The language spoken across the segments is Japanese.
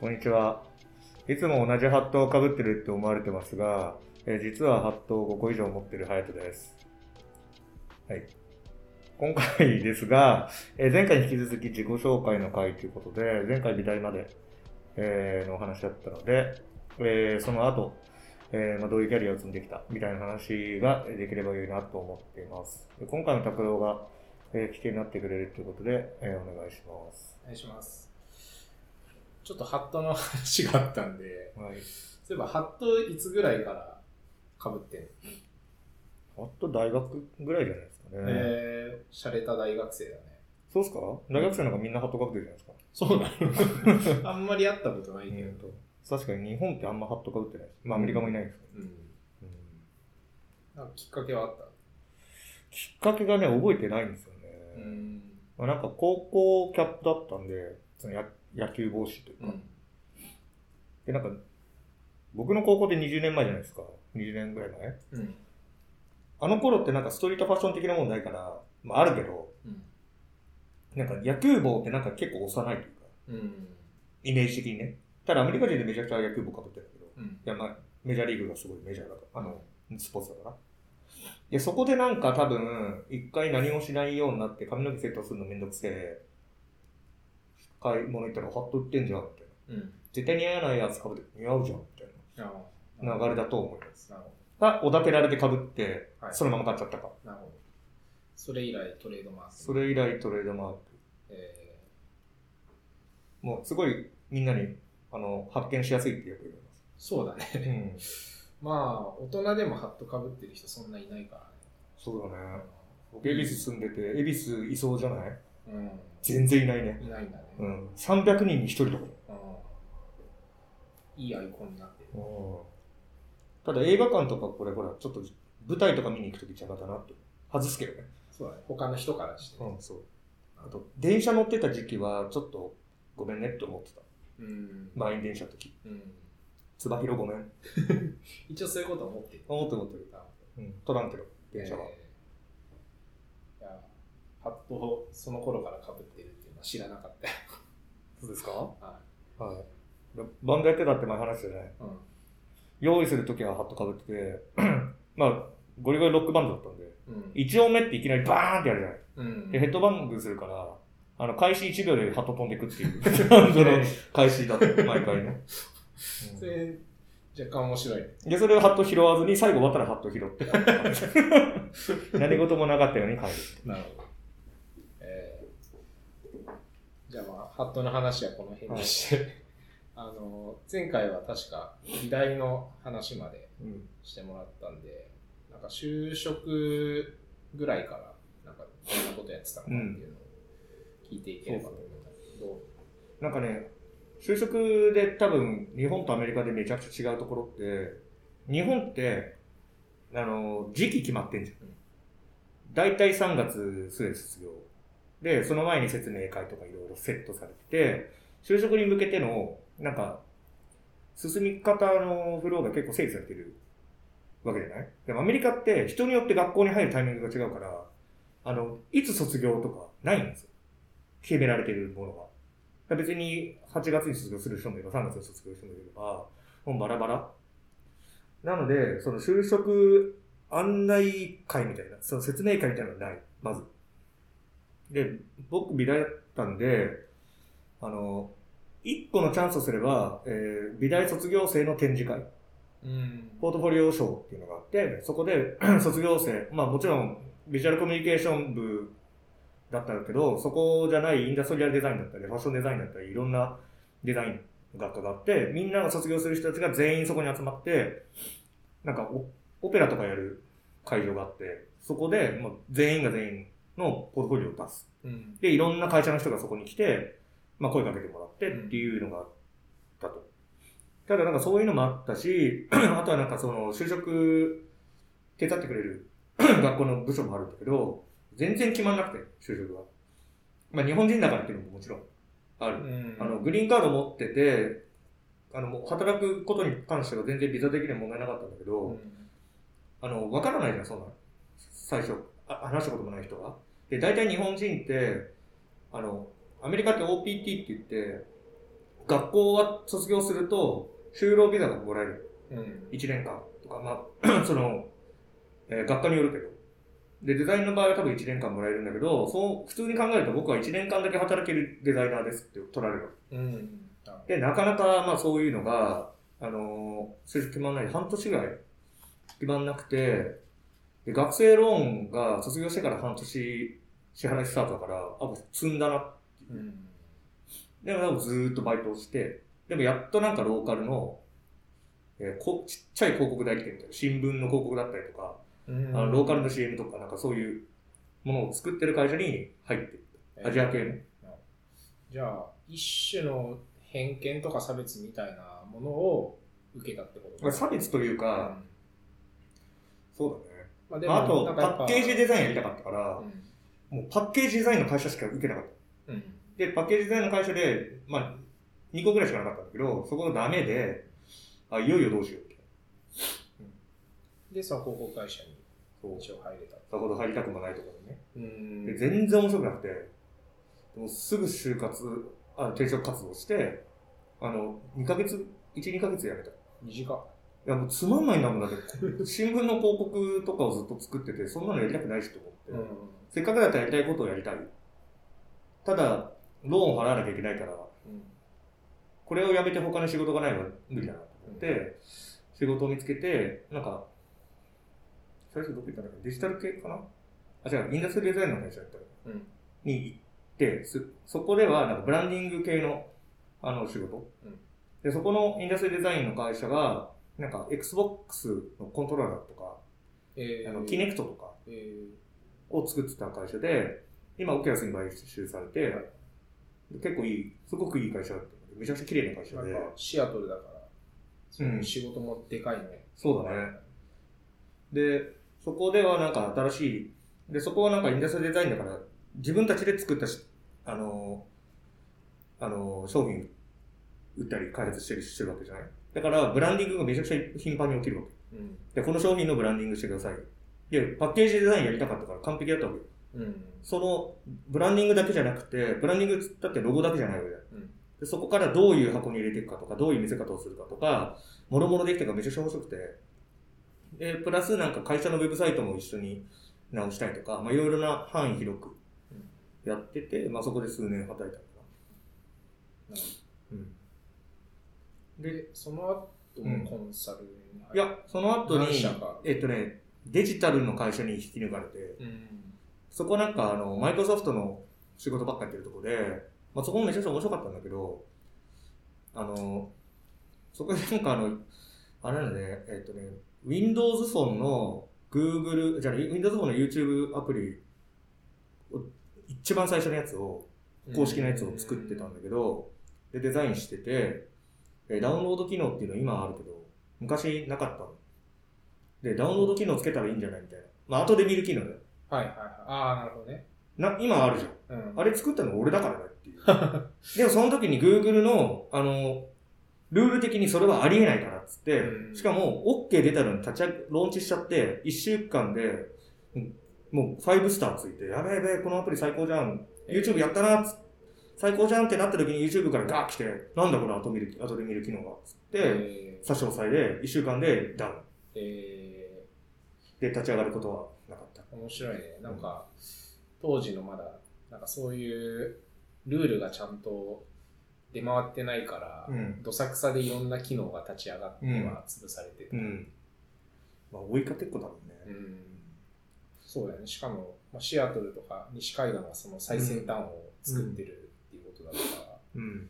こんにちは。いつも同じハットをかぶってるって思われてますが、え実はハットを5個以上持ってるハヤトです。はい。今回ですが、え前回に引き続き自己紹介の回ということで、前回美大まで、えのお話だったので、えーその後、えまあ、どういうキャリアを積んできたみたいな話ができればいいなと思っています。今回の拓郎が、えー、危険になってくれるということで、えお願いします。お願いします。ちょっとハットの話があったんで、はい。そういえばハットいつぐらいから被ってんの、あと大学ぐらいじゃないですかね。えー、洒落た大学生だね。そうっすか？大学生なんかみんなハットかぶってるじゃないですか。そうなの あんまり会ったことないけど。確かに日本ってあんまハットかぶってないです。まあアメリカもいないですけど。うん。うんなんかきっかけはあった？きっかけがね、覚えてないんですよね。うん。まあ、なんか高校キャップだったんで、そのや野球帽子というか。うん。で、なんか、僕の高校で20年前じゃないですか。20年ぐらい前。うん。あの頃ってなんかストリートファッション的なもんないから、まああるけど、うん。なんか野球帽ってなんか結構幼いというか、うん。イメージ的にね。ただアメリカ人でめちゃくちゃ野球帽かぶってるけど、うん。いや、まあ、メジャーリーグがすごいメジャーだから、あの、スポーツだから。で、そこでなんか多分、一回何もしないようになって髪の毛セットするのめんどくせえ。買い物行ったらハット売ってんじゃん、みたいな。うん。絶対似合わないやつ被って似合うじゃん、みたいあな流れだと思います。なるほが、おだてられて被って、はいそのまま買っちゃったか。ど。なるほど。それ以来トレードマーク。それ以来トレードマーク。えもうすごいみんなに、あの、発見しやすいってよく言わー、そうだね。うん。まあ、大人でもハットかぶってる人そんないないからそうだね。ね。僕、恵比寿住んでて、恵比寿いそうじゃない？うん。全然いないね。いないんだね。うん。300人に1人とか。うん。いいアイコンになってる。ただ映画館とかこれほら、ちょっと舞台とか見に行くとき邪魔だなって。外すけどね。そうだね。他の人からして。うん、そう。あと、電車乗ってた時期は、ちょっと、ごめんねって思ってた。うん。満員電車の時。うん。つばひろごめん。一応そういうこと思ってる。思ってる思ってる。うん。取らんけど、電車は。えーハットをその頃から被ってるっていうのは知らなかったよ。そうですか？ははい。でバンドやってたって前話じゃないい。用意するときはハットかぶってて、まあ、ゴリゴリロックバンドだったんで、うん。一音目っていきなりバーンってやるじゃない。うん。で、ヘッドバングするから、あの、開始1秒でハット飛んでくっていう、バンドの開始だった、毎回ね。それ、若干面白いね。で、それをハット拾わずに、最後終わったらハット拾って。何事もなかったように帰る。なるほど。えー、じゃあまあ、ハットの話はこの辺にして、あの、前回は確か美大の話までうん。してもらったんで、なんか就職ぐらいから、なんかどんなことやってたのかっていうのを聞いていければと思うんだけど、なんかね、就職で多分、日本とアメリカでめちゃくちゃ違うところって、日本って、あの、時期決まってんじゃんうん。大体3月末卒業。で、その前に説明会とかいろいろセットされてて、就職に向けての、なんか、進み方のフローが結構整理されてるわけじゃない？でもアメリカって人によって学校に入るタイミングが違うから、あの、いつ卒業とかないんですよ。決められてるものが。別に8月に卒業する人もいれば3月に卒業する人もいれば、もうバラバラ。なので、その就職案内会みたいな、その説明会みたいなのがない、まず。で、僕美大だったんで、あの、一個のチャンスをすれば、えー美大卒業生の展示会、うん。ポートフォリオ賞っていうのがあって、そこで 卒業生、まあもちろんビジュアルコミュニケーション部だったけど、そこじゃないインダストリアルデザインだったり、ファッションデザインだったり、いろんなデザイン学科があって、みんなが卒業する人たちが全員そこに集まって、なんかオオペラとかやる会場があって、そこでもう全員が全員のポートフォリオを出す。うん。で、いろんな会社の人がそこに来て、まあ声かけてもらってっていうのがあったと。ただなんかそういうのもあったし、あとはなんかその就職手伝ってくれる 学校の部署もあるんだけど、全然決まんなくて、就職が。まあ日本人だからっていうのももちろんある。うん。あの、グリーンカード持ってて、あの、働くことに関しては全然ビザ的には問題なかったんだけど、うんあの、わからないじゃん、そんなの。最初、あ話したこともない人が。で、大体日本人って、あの、アメリカって OPT って言って、学校は卒業すると、就労ビザがもらえる。うん。1年間とか、まあ、その、えー学科によるけど。で、デザインの場合は多分1年間もらえるんだけど、そう、普通に考えると僕は1年間だけ働けるデザイナーですって取られる。うん。あで、なかなか、まあそういうのが、あのー、数字決まんないで、半年ぐらい決まんなくて、で、学生ローンが卒業してから半年支払いスタートだから、あ、もう積んだな。うん。でもずーっとバイトをして、でもやっとなんかローカルの、えーこちっちゃい広告代理店みたいな、新聞の広告だったりとか、うんあのローカルの CM とか、なんかそういうものを作ってる会社に入っていった。アジア系の。じゃあ、一種の偏見とか差別みたいなものを受けたってことまあ差別といううか、んそうだね。まあ、であと、パッケージデザインやりたかったから、うんもうパッケージデザインの会社しか受けなかった。うん。で、パッケージデザインの会社で、まあ、2個ぐらいしかなかったんだけど、そこがダメで、あ、いよいよどうしようって。で、その広告会社に。一応入れた。さほど入りたくもないところにね。うんで全然面白くなくて、でもすぐ就活、あ転職活動して、あの、2ヶ月、1、2ヶ月やめた。い短っ。や、もうつまんないんだもんだって、新聞の広告とかをずっと作ってて、そんなのやりたくないしと思って、うん。せっかくだったらやりたいことをやりたい。ただ、ローンを払わなきゃいけないから、うんこれをやめて他の仕事がないのは無理だなと思って、仕事を見つけて、なんか、最初どこ行ったんだっけ？デジタル系かな？あ、違う、インダストリーデザインの会社だったの。うん。に行って、すそこではなんかブランディング系のあの仕事、うん。で、そこのインダストリーデザインの会社が、なんか Xbox のコントローラーとか、えー、あのキネクトとか。えを作ってた会社で、今オキュラスに買収されて、結構いい、すごくいい会社だっためちゃくちゃ綺麗な会ー、社で。シアトルだから、その仕事もでかいね。そうだね。で、そこではなんか新しい、で、そこはなんかインダストデザインだから、自分たちで作ったし、あの、あの、商品売ったり開発したりしてるわけじゃない？だから、ブランディングがめちゃくちゃ頻繁に起きるわけ。うん。で、この商品のブランディングしてください。で、パッケージデザインやりたかったから完璧だったわけよ。うん。その、ブランディングだけじゃなくて、ブランディングだってロゴだけじゃないわけだよ。うんでそこからどういう箱に入れていくかとか、どういう見せ方をするかとか、もろもろできたからめちゃくちゃ面白くて。で、プラスなんか会社のウェブサイトも一緒に直したりとか、まあいろいろな範囲広くやってて、まあそこで数年働いたのかな。うん。で、で、その後もコンサルに入いや、その後にえっとね、デジタルの会社に引き抜かれて、うん。そこなんかあの、マイクロソフトの仕事ばっかやってるとこで、まあそこもめちゃくちゃ面白かったんだけど、あの、そこでなんかあの、あれなんだね、えっとね、Windows フォンの Google、じゃあ Windows フォンの YouTube アプリを、一番最初のやつを、公式のやつを作ってたんだけど、で、デザインしてて、えダウンロード機能っていうの今あるけど、昔なかったの。で、ダウンロード機能つけたらいいんじゃないみたいな。まあ後で見る機能だよ。はいはいはい。ああ、なるほどね。な、今あるじゃん。うん。あれ作ったの俺だからだっていう。でもその時に Google の、あの、ルール的にそれはありえないからっつって、うんしかも OK 出たのに立ち上げ、ローンチしちゃって、1週間で、うんもう5スターついて、やべえやべえ、このアプリ最高じゃん。YouTube やったなっつ最高じゃんってなった時に YouTube からガー来て、なんだこの後見る、後で見る機能が、つって、え差し押さえで1週間でダウン。ー、えで、立ち上がることはなかった？ー、面白いね。なんか、当時のまだ、なんかそういうルールがちゃんと出回ってないから、うん。どさくさでいろんな機能が立ち上がっては潰されてた。うん。まあ、追いかけっこだもんね。うんそうだよね。しかも、まあ、シアトルとか西海岸はその最先端を作ってるっていうことだから、うん。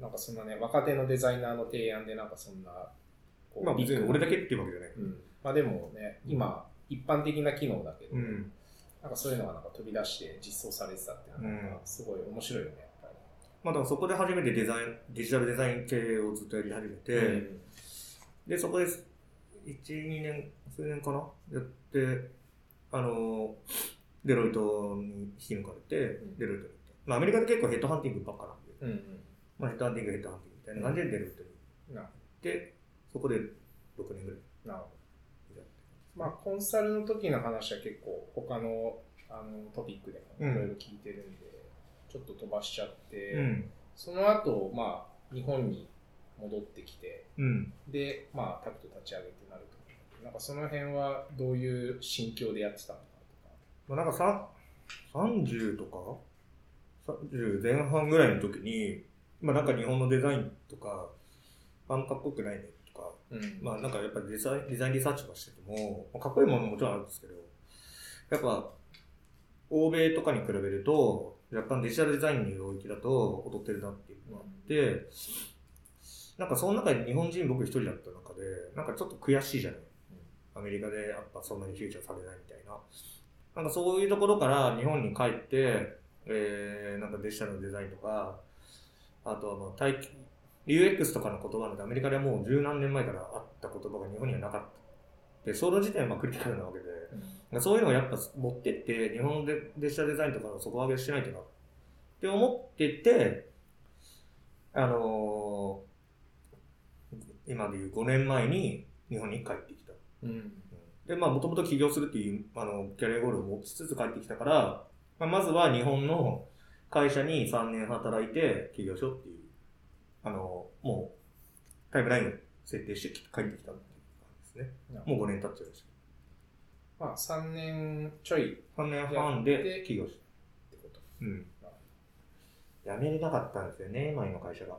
なんかそんなね、若手のデザイナーの提案でなんかそんな、こまあ別に俺だけっていうわけじゃない。うん。まあでもね、今、一般的な機能だけど、うん。なんかそういうのがなんか飛び出して実装されてたっていうのはなんかすごい面白いよね、やっぱまあだからそこで初めてデザイン、デジタルデザイン系をずっとやり始めて、り。で、そこで、1、2年、数年かな？やって、あの、デロイトに引き抜かれて、んデロイトに行って。まあアメリカで結構ヘッドハンティングばっかなんで、うん。うんまあヘッドハンティング、ヘッドハンティングみたいな感じでデロイトにうん。な行って、そこで6年ぐらいなるほど。まあコンサルの時の話は結構他のあのトピックでもいろいろ聞いてるんで、ちょっと飛ばしちゃって、うん。その後、まあ、日本に戻ってきて、うん。で、まあ、タクト立ち上げてなるとなんかその辺はどういう心境でやってたのかまあ、なんかさ30とか30前半ぐらいの時に、まあなんか日本のデザインとか、あんまかっこよくないねとか、とか。うんまあなんかやっぱりデザインデザインリサーチとかしてても、まあかっこいいものももちろんあるんですけど、やっぱ欧米とかに比べると、若干デジタルデザインの領域だと劣ってるなっていうのがあって、なんかその中で日本人僕一人だった中で、なんかちょっと悔しいじゃない。アメリカでやっぱそんなにフューチャーされないみたいな。なんかそういうところから日本に帰って、えー、なんかデジタルのデザインとか、あとはまあ体系、UX とかの言葉なんてアメリカではもう十何年前からあった言葉が日本にはなかった。で、その時点はまあクリティカルなわけで、うんそういうのをやっぱ持ってって、日本でデジタルデザインとかの底上げしないとなって思ってて、あのー今でいう5年前に日本に帰ってきた。うんで、まあ、もともと起業するっていう、あの、キャリアゴールを持ちつつ帰ってきたから、まあ、まずは日本の会社に3年働いて起業しようっていう、あの、もう、タイムラインを設定して帰ってきたっていう感じですね。もう5年経っちゃいましまあ、3年ちょいた。3年半で起業した。ってこと。うん。辞めれなかったんですよね、前の会社が。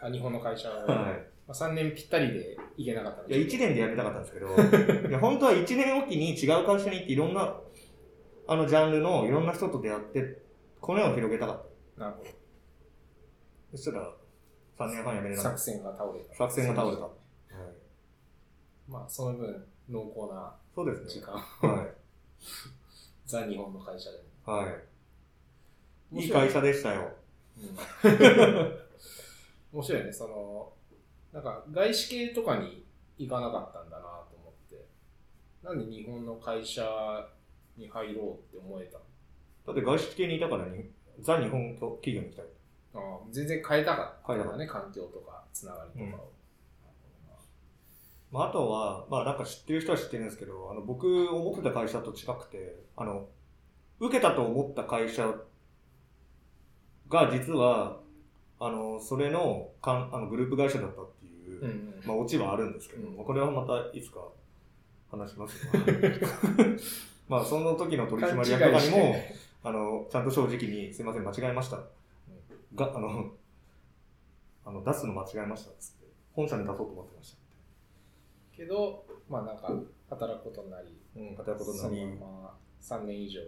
あ日本の会社は、はい。まあ、3年ぴったりでいけなかったんいや、1です年で辞めたかったんですけど、いや、本当は1年おきに違う会社に行っていろんな、あのジャンルのいろんな人と出会って、骨を広げたかった。なるほそしたら、3年半辞めれど。なかっ作戦が倒れた。た。作戦が倒れた。はい。まあ、その分、濃厚なそうですね。時間。はい。ザ・日本の会社で。はい。いい会社でしたよ。うん 面白いね、その、なんか外資系とかに行かなかったんだなと思って、なんで日本の会社に入ろうって思えたの？だって外資系にいたからに、ザ日本企業に行きたい。ああ全然変えたかった変えたかっね、環境とか、つながりとかを。まあ、あとは、まあなんか知ってる人は知ってるんですけど、あの、僕思ってた会社と違くて、あの、受けたと思った会社が実は、あの、それのかんあのグループ会社だったっていう、うんうんまあオチはあるんですけど、うん。まあこれはまたいつか話します。が まあその時の取締役とかにも、あの、ちゃんと正直に、すいません、間違えました。が、あの、あの、出すの間違えましたっつって、本社に出そうと思ってました。けど、まあなんか、働くことになり、うん、働くことになり、まま3年以上。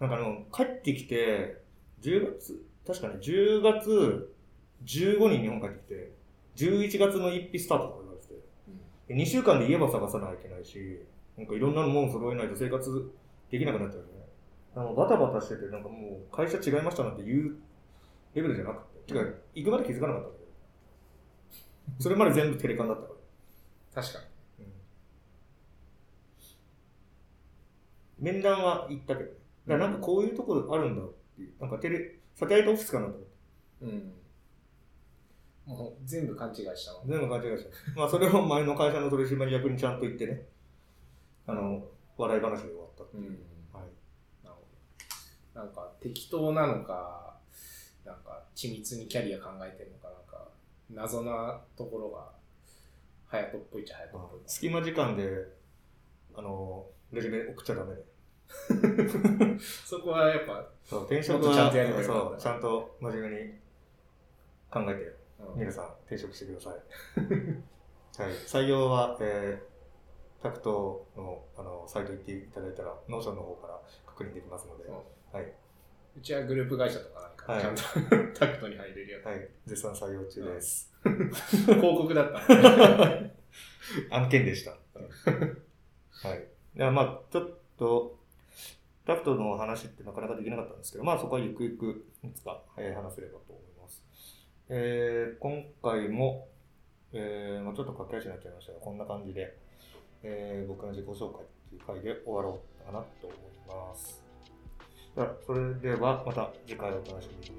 なんかあの、帰ってきて、10月、確かね、10月15に日本帰ってきて、11月の1日スタートとか言われてて、2週間で家ば探さなきゃいけないし、なんかいろんなもの揃えないと生活できなくなっちゃうよね。あのバタバタしてて、なんかもう会社違いましたなんて言うレベルじゃなくて、てか、行くまで気づかなかったんだけど。それまで全部テレカンだったから。確か面談は行ったけど、だからなんかこういうところあるんだっていう、なんかテレ、サテライトオフィスかなと思って。に。うん。もう全部勘違いしたの。全部勘違いした。まあそれを前の会社の取締役にちゃんと言ってね、あの、笑い話で終わったっていう。うん。はい。なるほど。なんか適当なのか緻密にキャリア考えてるのか、なんか謎なところが、ハヤトっぽいっちゃハヤトっぽい。隙間時間で、あの、レジュメ送っちゃダメで。そこはやっぱ、そう、転職は、ちゃんとやればよかったそう、ちゃんと真面目に考えて、うん皆さん転職してください。はい。採用は、えー、タクトの、あの、サイト行っていただいたら、 Notion の方から確認できますので、そうはい。うちはグループ会社とかなんか、はいちゃんとタクトに入れるやはい。絶賛採用中です。つ。広告だったね。案件でした。はい。いや、まあちょっと、タクトの話ってなかなかできなかったんですけど、まあそこはゆくゆく、いつか、えー話せればと思います。えー、今回も、えー、まあちょっと駆け足になっちゃいましたが、こんな感じで、えー、僕の自己紹介っていう回で終わろうかなと思います。それではまた次回お楽しみに。